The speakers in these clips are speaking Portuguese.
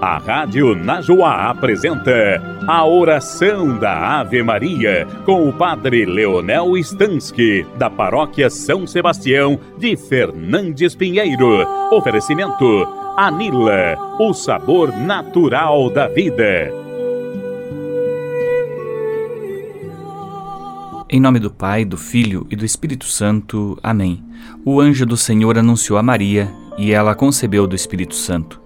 A Rádio Najuá apresenta a oração da Ave Maria com o Padre Leonel Stansky, da Paróquia São Sebastião de Fernandes Pinheiro. Oferecimento Anila, o sabor natural da vida. Em nome do Pai, do Filho e do Espírito Santo. Amém. O anjo do Senhor anunciou a Maria e ela concebeu do Espírito Santo.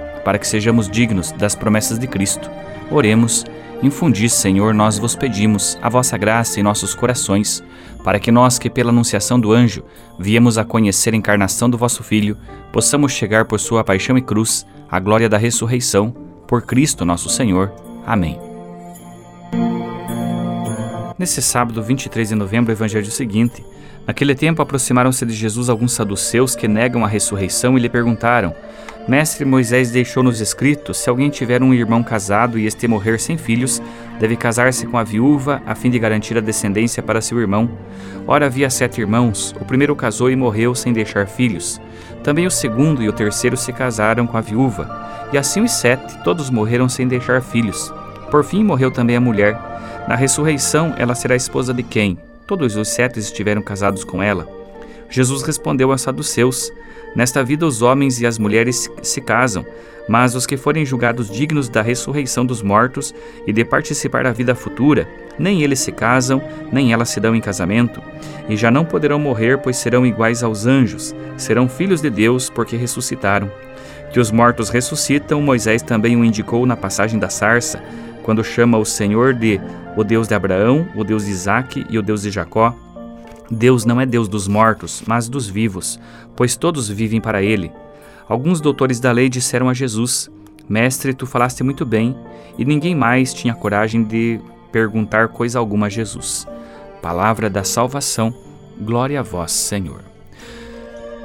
para que sejamos dignos das promessas de Cristo. Oremos. Infundi, Senhor, nós vos pedimos, a vossa graça em nossos corações, para que nós, que pela anunciação do anjo viemos a conhecer a encarnação do vosso Filho, possamos chegar por sua paixão e cruz à glória da ressurreição, por Cristo nosso Senhor. Amém. Nesse sábado, 23 de novembro, o evangelho seguinte: Naquele tempo aproximaram-se de Jesus alguns saduceus que negam a ressurreição e lhe perguntaram: Mestre Moisés deixou-nos escrito: se alguém tiver um irmão casado e este morrer sem filhos, deve casar-se com a viúva a fim de garantir a descendência para seu irmão. Ora, havia sete irmãos. O primeiro casou e morreu sem deixar filhos. Também o segundo e o terceiro se casaram com a viúva. E assim os sete, todos morreram sem deixar filhos. Por fim, morreu também a mulher. Na ressurreição, ela será esposa de quem? Todos os sete estiveram casados com ela. Jesus respondeu aos saduceus: Nesta vida os homens e as mulheres se casam, mas os que forem julgados dignos da ressurreição dos mortos e de participar da vida futura, nem eles se casam, nem elas se dão em casamento, e já não poderão morrer, pois serão iguais aos anjos, serão filhos de Deus, porque ressuscitaram. Que os mortos ressuscitam, Moisés também o indicou na passagem da sarça, quando chama o Senhor de o Deus de Abraão, o Deus de Isaque e o Deus de Jacó. Deus não é Deus dos mortos, mas dos vivos, pois todos vivem para ele. Alguns doutores da lei disseram a Jesus: Mestre, tu falaste muito bem, e ninguém mais tinha coragem de perguntar coisa alguma a Jesus. Palavra da salvação, glória a vós, Senhor.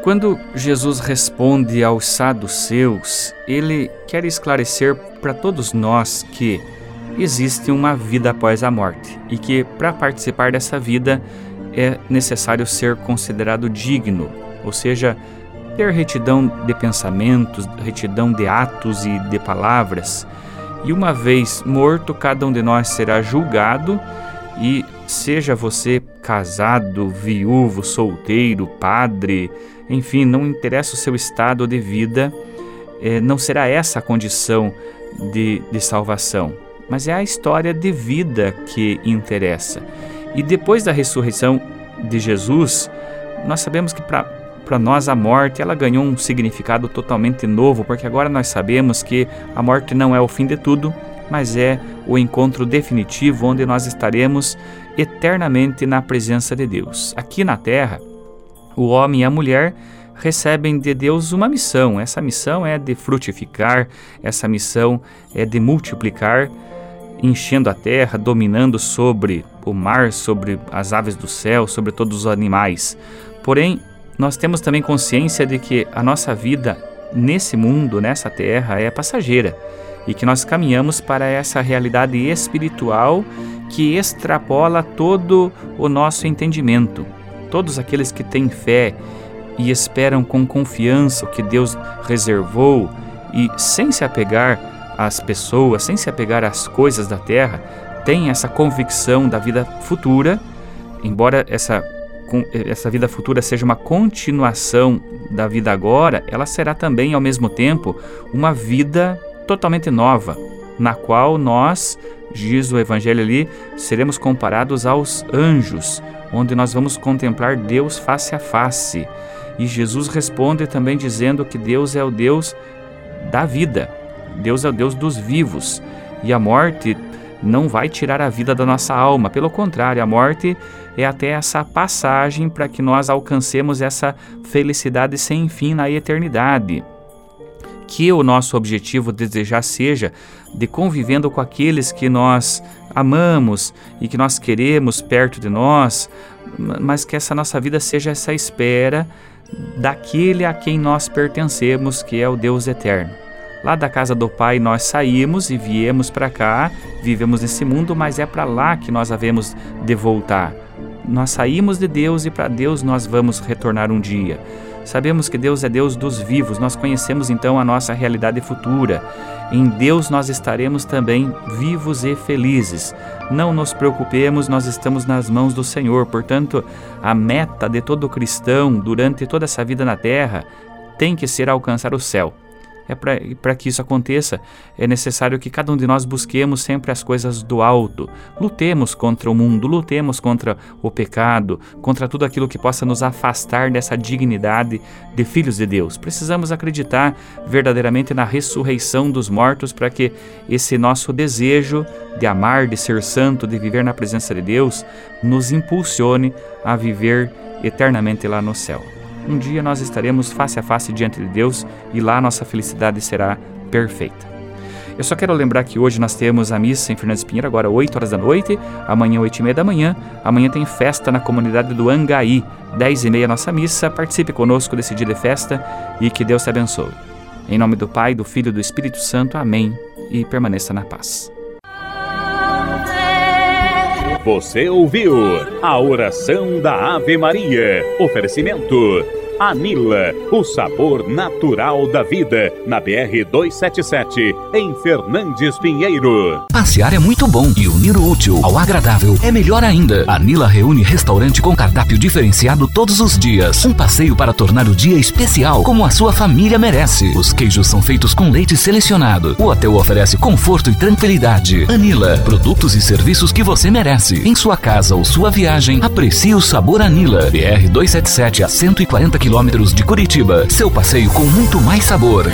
Quando Jesus responde aos saduceus, ele quer esclarecer para todos nós que existe uma vida após a morte e que, para participar dessa vida, é necessário ser considerado digno, ou seja, ter retidão de pensamentos, retidão de atos e de palavras. E uma vez morto, cada um de nós será julgado, e seja você casado, viúvo, solteiro, padre, enfim, não interessa o seu estado de vida, eh, não será essa a condição de, de salvação, mas é a história de vida que interessa. E depois da ressurreição de Jesus, nós sabemos que para nós a morte ela ganhou um significado totalmente novo, porque agora nós sabemos que a morte não é o fim de tudo, mas é o encontro definitivo onde nós estaremos eternamente na presença de Deus. Aqui na terra, o homem e a mulher recebem de Deus uma missão. Essa missão é de frutificar, essa missão é de multiplicar enchendo a terra, dominando sobre o mar, sobre as aves do céu, sobre todos os animais. Porém, nós temos também consciência de que a nossa vida nesse mundo, nessa terra, é passageira e que nós caminhamos para essa realidade espiritual que extrapola todo o nosso entendimento. Todos aqueles que têm fé e esperam com confiança o que Deus reservou e sem se apegar as pessoas, sem se apegar às coisas da terra, têm essa convicção da vida futura, embora essa, essa vida futura seja uma continuação da vida agora, ela será também, ao mesmo tempo, uma vida totalmente nova, na qual nós, diz o Evangelho ali, seremos comparados aos anjos, onde nós vamos contemplar Deus face a face. E Jesus responde também dizendo que Deus é o Deus da vida, Deus é o Deus dos vivos e a morte não vai tirar a vida da nossa alma, pelo contrário, a morte é até essa passagem para que nós alcancemos essa felicidade sem fim na eternidade. que o nosso objetivo desejar seja de convivendo com aqueles que nós amamos e que nós queremos perto de nós, mas que essa nossa vida seja essa espera daquele a quem nós pertencemos, que é o Deus eterno. Lá da casa do Pai nós saímos e viemos para cá, vivemos nesse mundo, mas é para lá que nós havemos de voltar. Nós saímos de Deus e para Deus nós vamos retornar um dia. Sabemos que Deus é Deus dos vivos, nós conhecemos então a nossa realidade futura. Em Deus nós estaremos também vivos e felizes. Não nos preocupemos, nós estamos nas mãos do Senhor. Portanto, a meta de todo cristão durante toda essa vida na terra tem que ser alcançar o céu. É para que isso aconteça, é necessário que cada um de nós busquemos sempre as coisas do alto. Lutemos contra o mundo, lutemos contra o pecado, contra tudo aquilo que possa nos afastar dessa dignidade de filhos de Deus. Precisamos acreditar verdadeiramente na ressurreição dos mortos para que esse nosso desejo de amar, de ser santo, de viver na presença de Deus, nos impulsione a viver eternamente lá no céu um dia nós estaremos face a face diante de Deus e lá nossa felicidade será perfeita. Eu só quero lembrar que hoje nós temos a missa em Fernandes Pinheiro, agora 8 horas da noite, amanhã 8 e meia da manhã. Amanhã tem festa na comunidade do Angaí, 10 e meia nossa missa. Participe conosco desse dia de festa e que Deus te abençoe. Em nome do Pai, do Filho e do Espírito Santo. Amém. E permaneça na paz. Você ouviu a oração da Ave Maria. Oferecimento Anila, o sabor natural da vida, na BR 277, em Fernandes Pinheiro. Passear é muito bom e unir o útil ao agradável é melhor ainda. Anila reúne restaurante com cardápio diferenciado todos os dias. Um passeio para tornar o dia especial, como a sua família merece. Os queijos são feitos com leite selecionado. O hotel oferece conforto e tranquilidade. Anila, produtos e serviços que você merece. Em sua casa ou sua viagem, aprecie o sabor Anila. BR 277 a 140 km quilômetros de Curitiba. Seu passeio com muito mais sabor.